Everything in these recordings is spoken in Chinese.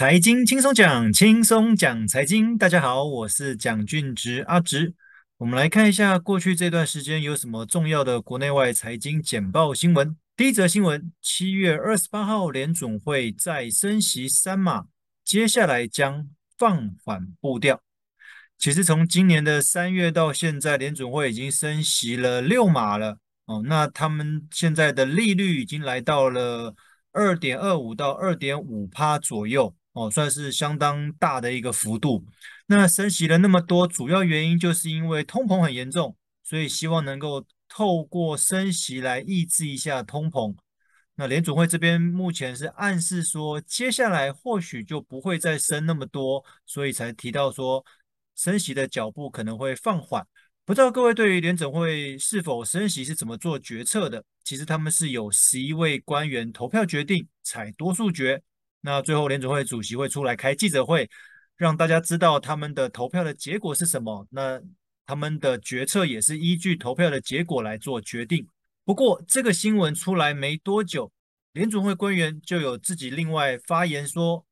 财经轻松讲，轻松讲财经。大家好，我是蒋俊植阿植。我们来看一下过去这段时间有什么重要的国内外财经简报新闻。第一则新闻：七月二十八号，联准会再升息三码，接下来将放缓步调。其实从今年的三月到现在，联准会已经升息了六码了。哦，那他们现在的利率已经来到了二点二五到二点五趴左右。哦，算是相当大的一个幅度。那升息了那么多，主要原因就是因为通膨很严重，所以希望能够透过升息来抑制一下通膨。那联准会这边目前是暗示说，接下来或许就不会再升那么多，所以才提到说升息的脚步可能会放缓。不知道各位对于联准会是否升息是怎么做决策的？其实他们是有十一位官员投票决定，采多数决。那最后联准会主席会出来开记者会，让大家知道他们的投票的结果是什么。那他们的决策也是依据投票的结果来做决定。不过这个新闻出来没多久，联准会官员就有自己另外发言说，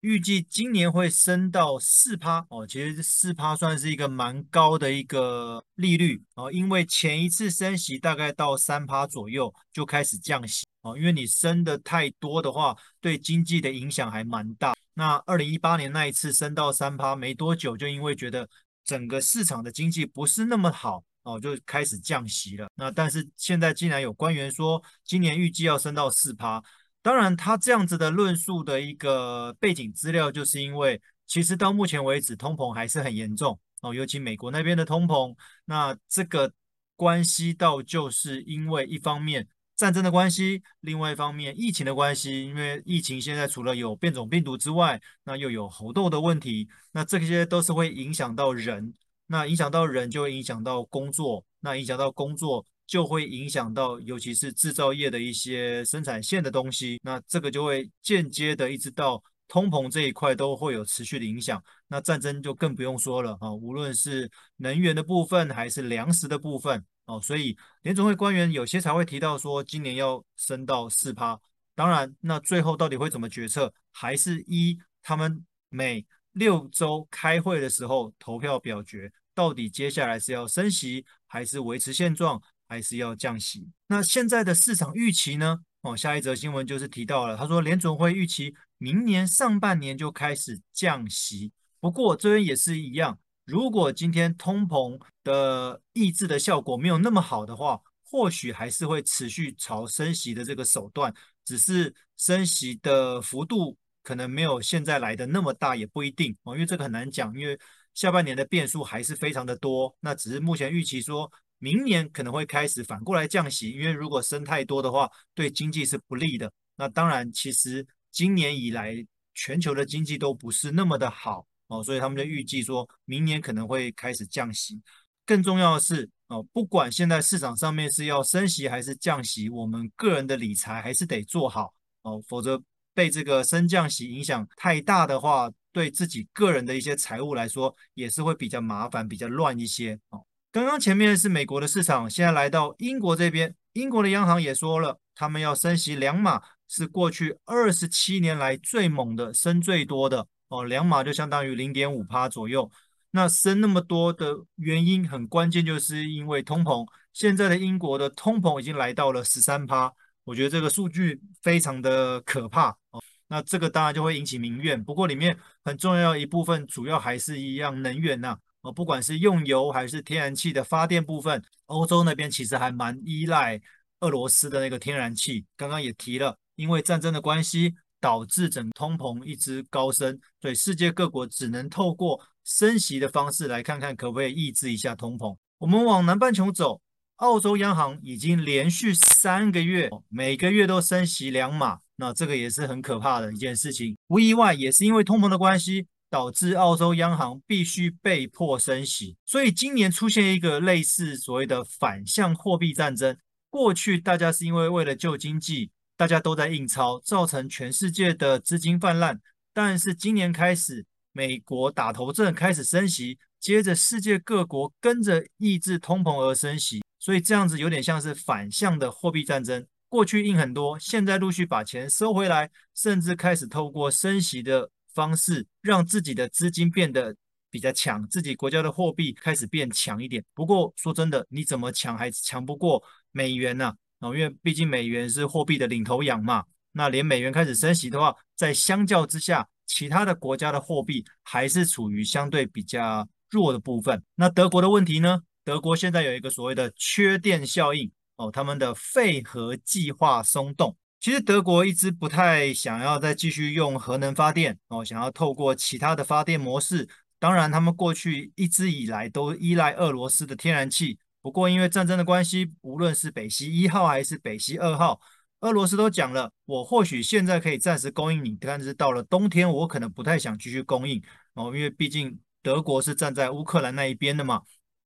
预计今年会升到四趴哦。其实四趴算是一个蛮高的一个利率哦，因为前一次升息大概到三趴左右就开始降息。哦，因为你升的太多的话，对经济的影响还蛮大。那二零一八年那一次升到三趴没多久，就因为觉得整个市场的经济不是那么好，哦，就开始降息了。那但是现在竟然有官员说，今年预计要升到四趴。当然，他这样子的论述的一个背景资料，就是因为其实到目前为止，通膨还是很严重哦，尤其美国那边的通膨。那这个关系到就是因为一方面。战争的关系，另外一方面疫情的关系，因为疫情现在除了有变种病毒之外，那又有猴痘的问题，那这些都是会影响到人，那影响到人就会影响到工作，那影响到工作就会影响到尤其是制造业的一些生产线的东西，那这个就会间接的一直到通膨这一块都会有持续的影响，那战争就更不用说了啊，无论是能源的部分还是粮食的部分。哦，所以联准会官员有些才会提到说，今年要升到四趴。当然，那最后到底会怎么决策，还是依他们每六周开会的时候投票表决，到底接下来是要升息，还是维持现状，还是要降息？那现在的市场预期呢？哦，下一则新闻就是提到了，他说联准会预期明年上半年就开始降息。不过这边也是一样。如果今天通膨的抑制的效果没有那么好的话，或许还是会持续朝升息的这个手段，只是升息的幅度可能没有现在来的那么大，也不一定哦，因为这个很难讲，因为下半年的变数还是非常的多。那只是目前预期说明年可能会开始反过来降息，因为如果升太多的话，对经济是不利的。那当然，其实今年以来全球的经济都不是那么的好。哦，所以他们就预计说，明年可能会开始降息。更重要的是，哦，不管现在市场上面是要升息还是降息，我们个人的理财还是得做好哦，否则被这个升降息影响太大的话，对自己个人的一些财务来说，也是会比较麻烦、比较乱一些。哦，刚刚前面是美国的市场，现在来到英国这边，英国的央行也说了，他们要升息两码，是过去二十七年来最猛的，升最多的。哦，两码就相当于零点五趴左右。那升那么多的原因很关键，就是因为通膨。现在的英国的通膨已经来到了十三趴，我觉得这个数据非常的可怕哦。那这个当然就会引起民怨。不过里面很重要一部分，主要还是一样能源呐。哦，不管是用油还是天然气的发电部分，欧洲那边其实还蛮依赖俄罗斯的那个天然气。刚刚也提了，因为战争的关系。导致整通膨一直高升，所以世界各国只能透过升息的方式来看看可不可以抑制一下通膨。我们往南半球走，澳洲央行已经连续三个月每个月都升息两码，那这个也是很可怕的一件事情。不意外，也是因为通膨的关系，导致澳洲央行必须被迫升息。所以今年出现一个类似所谓的反向货币战争。过去大家是因为为了救经济。大家都在印钞，造成全世界的资金泛滥。但是今年开始，美国打头阵开始升息，接着世界各国跟着抑制通膨而升息，所以这样子有点像是反向的货币战争。过去印很多，现在陆续把钱收回来，甚至开始透过升息的方式，让自己的资金变得比较强，自己国家的货币开始变强一点。不过说真的，你怎么强还强不过美元呢？哦，因为毕竟美元是货币的领头羊嘛。那连美元开始升息的话，在相较之下，其他的国家的货币还是处于相对比较弱的部分。那德国的问题呢？德国现在有一个所谓的缺电效应哦，他们的废核计划松动。其实德国一直不太想要再继续用核能发电哦，想要透过其他的发电模式。当然，他们过去一直以来都依赖俄罗斯的天然气。不过，因为战争的关系，无论是北溪一号还是北溪二号，俄罗斯都讲了，我或许现在可以暂时供应你，但是到了冬天，我可能不太想继续供应哦，因为毕竟德国是站在乌克兰那一边的嘛。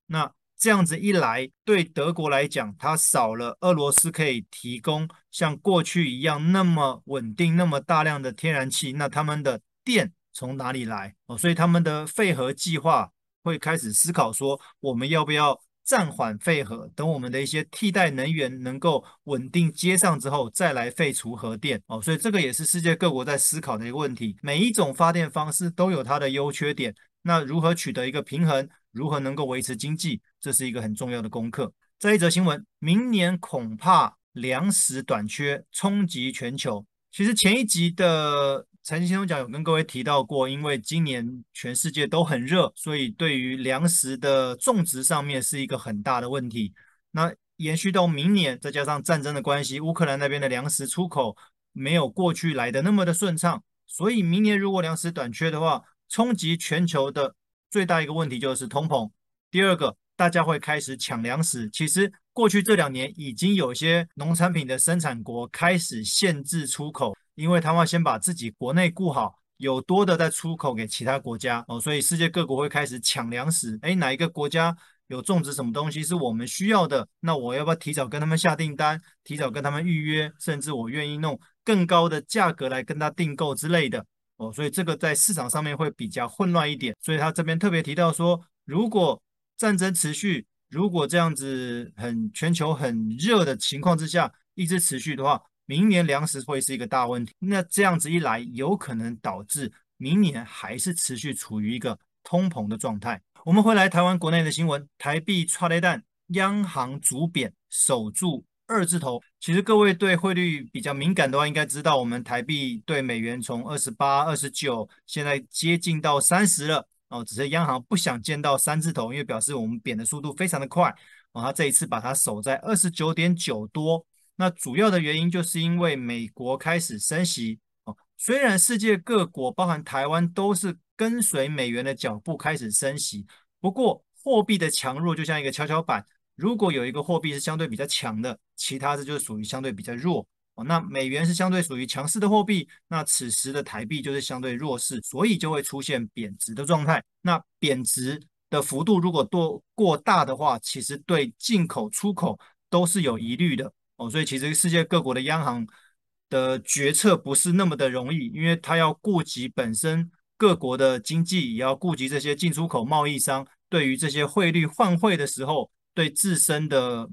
那这样子一来，对德国来讲，它少了俄罗斯可以提供像过去一样那么稳定、那么大量的天然气，那他们的电从哪里来？哦，所以他们的废核计划会开始思考说，我们要不要暂缓废核，等我们的一些替代能源能够稳定接上之后，再来废除核电。哦，所以这个也是世界各国在思考的一个问题。每一种发电方式都有它的优缺点，那如何取得一个平衡？如何能够维持经济，这是一个很重要的功课。再一则新闻，明年恐怕粮食短缺冲击全球。其实前一集的财经轻松讲有跟各位提到过，因为今年全世界都很热，所以对于粮食的种植上面是一个很大的问题。那延续到明年，再加上战争的关系，乌克兰那边的粮食出口没有过去来的那么的顺畅，所以明年如果粮食短缺的话，冲击全球的。最大一个问题就是通膨，第二个，大家会开始抢粮食。其实过去这两年已经有些农产品的生产国开始限制出口，因为他们先把自己国内顾好，有多的再出口给其他国家哦。所以世界各国会开始抢粮食。诶，哪一个国家有种植什么东西是我们需要的？那我要不要提早跟他们下订单，提早跟他们预约，甚至我愿意弄更高的价格来跟他订购之类的。哦，所以这个在市场上面会比较混乱一点，所以他这边特别提到说，如果战争持续，如果这样子很全球很热的情况之下一直持续的话，明年粮食会是一个大问题。那这样子一来，有可能导致明年还是持续处于一个通膨的状态。我们回来台湾国内的新闻，台币剉咧等，央行逐贬守住。二字头，其实各位对汇率比较敏感的话，应该知道我们台币对美元从二十八、二十九，现在接近到三十了哦。只是央行不想见到三字头，因为表示我们贬的速度非常的快哦。它这一次把它守在二十九点九多，那主要的原因就是因为美国开始升息哦。虽然世界各国，包含台湾，都是跟随美元的脚步开始升息，不过货币的强弱就像一个跷跷板。如果有一个货币是相对比较强的，其他的就是属于相对比较弱哦。那美元是相对属于强势的货币，那此时的台币就是相对弱势，所以就会出现贬值的状态。那贬值的幅度如果多过大的话，其实对进口出口都是有疑虑的哦。所以其实世界各国的央行的决策不是那么的容易，因为它要顾及本身各国的经济，也要顾及这些进出口贸易商对于这些汇率换汇的时候。对自身的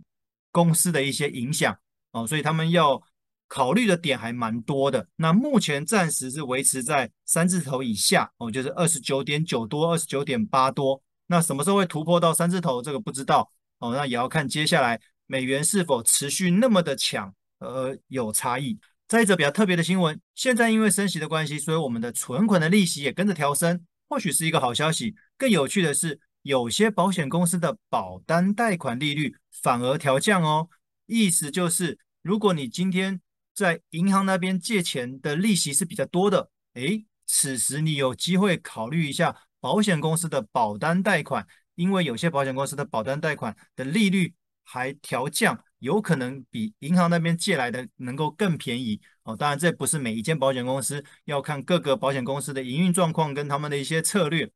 公司的一些影响哦，所以他们要考虑的点还蛮多的。那目前暂时是维持在三字头以下哦，就是二十九点九多、二十九点八多。那什么时候会突破到三字头？这个不知道哦。那也要看接下来美元是否持续那么的强，而有差异。再一则比较特别的新闻，现在因为升息的关系，所以我们的存款的利息也跟着调升，或许是一个好消息。更有趣的是。有些保险公司的保单贷款利率反而调降哦，意思就是，如果你今天在银行那边借钱的利息是比较多的，诶，此时你有机会考虑一下保险公司的保单贷款，因为有些保险公司的保单贷款的利率还调降，有可能比银行那边借来的能够更便宜哦。当然，这不是每一间保险公司，要看各个保险公司的营运状况跟他们的一些策略，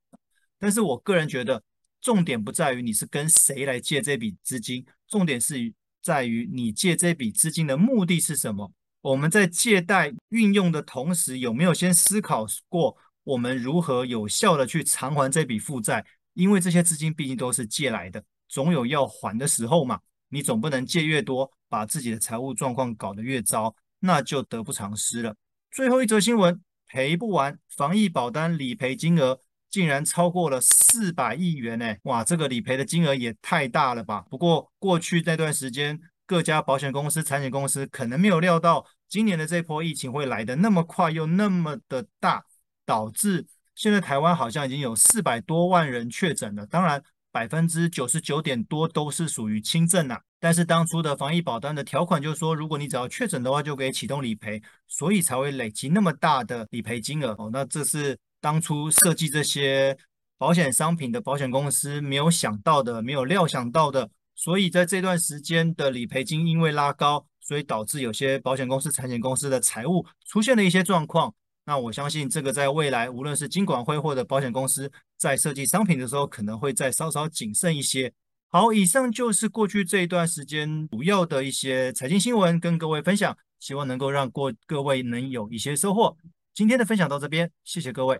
但是我个人觉得。重点不在于你是跟谁来借这笔资金，重点是在于你借这笔资金的目的是什么。我们在借贷运用的同时，有没有先思考过我们如何有效的去偿还这笔负债？因为这些资金毕竟都是借来的，总有要还的时候嘛。你总不能借越多，把自己的财务状况搞得越糟，那就得不偿失了。最后一则新闻，赔不完，防疫保单理赔金额竟然超过了四百亿元呢！哇，这个理赔的金额也太大了吧！不过过去那段时间，各家保险公司、产险公司可能没有料到今年的这波疫情会来得那么快又那么的大，导致现在台湾好像已经有四百多万人确诊了。当然，百分之九十九点多都是属于轻症呐。但是当初的防疫保单的条款就是说，如果你只要确诊的话，就可以启动理赔，所以才会累积那么大的理赔金额哦。那这是当初设计这些保险商品的保险公司没有想到的，没有料想到的。所以在这段时间的理赔金因为拉高，所以导致有些保险公司、产险公司的财务出现了一些状况。那我相信这个在未来，无论是金管会或者保险公司在设计商品的时候，可能会再稍稍谨慎一些。好，以上就是过去这一段时间主要的一些财经新闻，跟各位分享，希望能够让过各位能有一些收获。今天的分享到这边，谢谢各位。